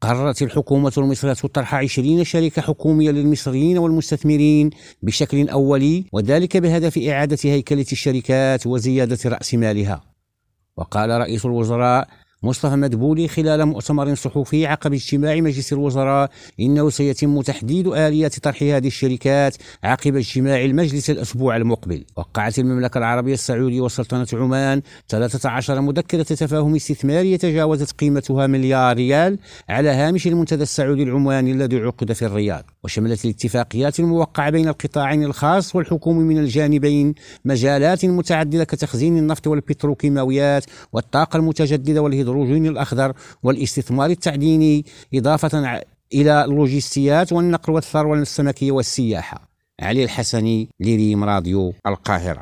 قررت الحكومة المصرية طرح 20 شركة حكومية للمصريين والمستثمرين بشكل أولي وذلك بهدف إعادة هيكلة الشركات وزيادة رأس مالها. وقال رئيس الوزراء مصطفى مدبولي خلال مؤتمر صحفي عقب اجتماع مجلس الوزراء إنه سيتم تحديد آليات طرح هذه الشركات عقب اجتماع المجلس الأسبوع المقبل. وقعت المملكة العربية السعودية وسلطنة عمان 13 مذكرة تفاهم استثمارية تجاوزت قيمتها مليار ريال على هامش المنتدى السعودي العماني الذي عقد في الرياض. وشملت الاتفاقيات الموقعة بين القطاعين الخاص والحكومي من الجانبين مجالات متعددة كتخزين النفط والبتروكيماويات والطاقة المتجددة والهيدروجين الهيدروجين الأخضر والاستثمار التعديني إضافة إلى اللوجستيات والنقل والثروة السمكية والسياحة. علي الحسني لريم راديو القاهرة.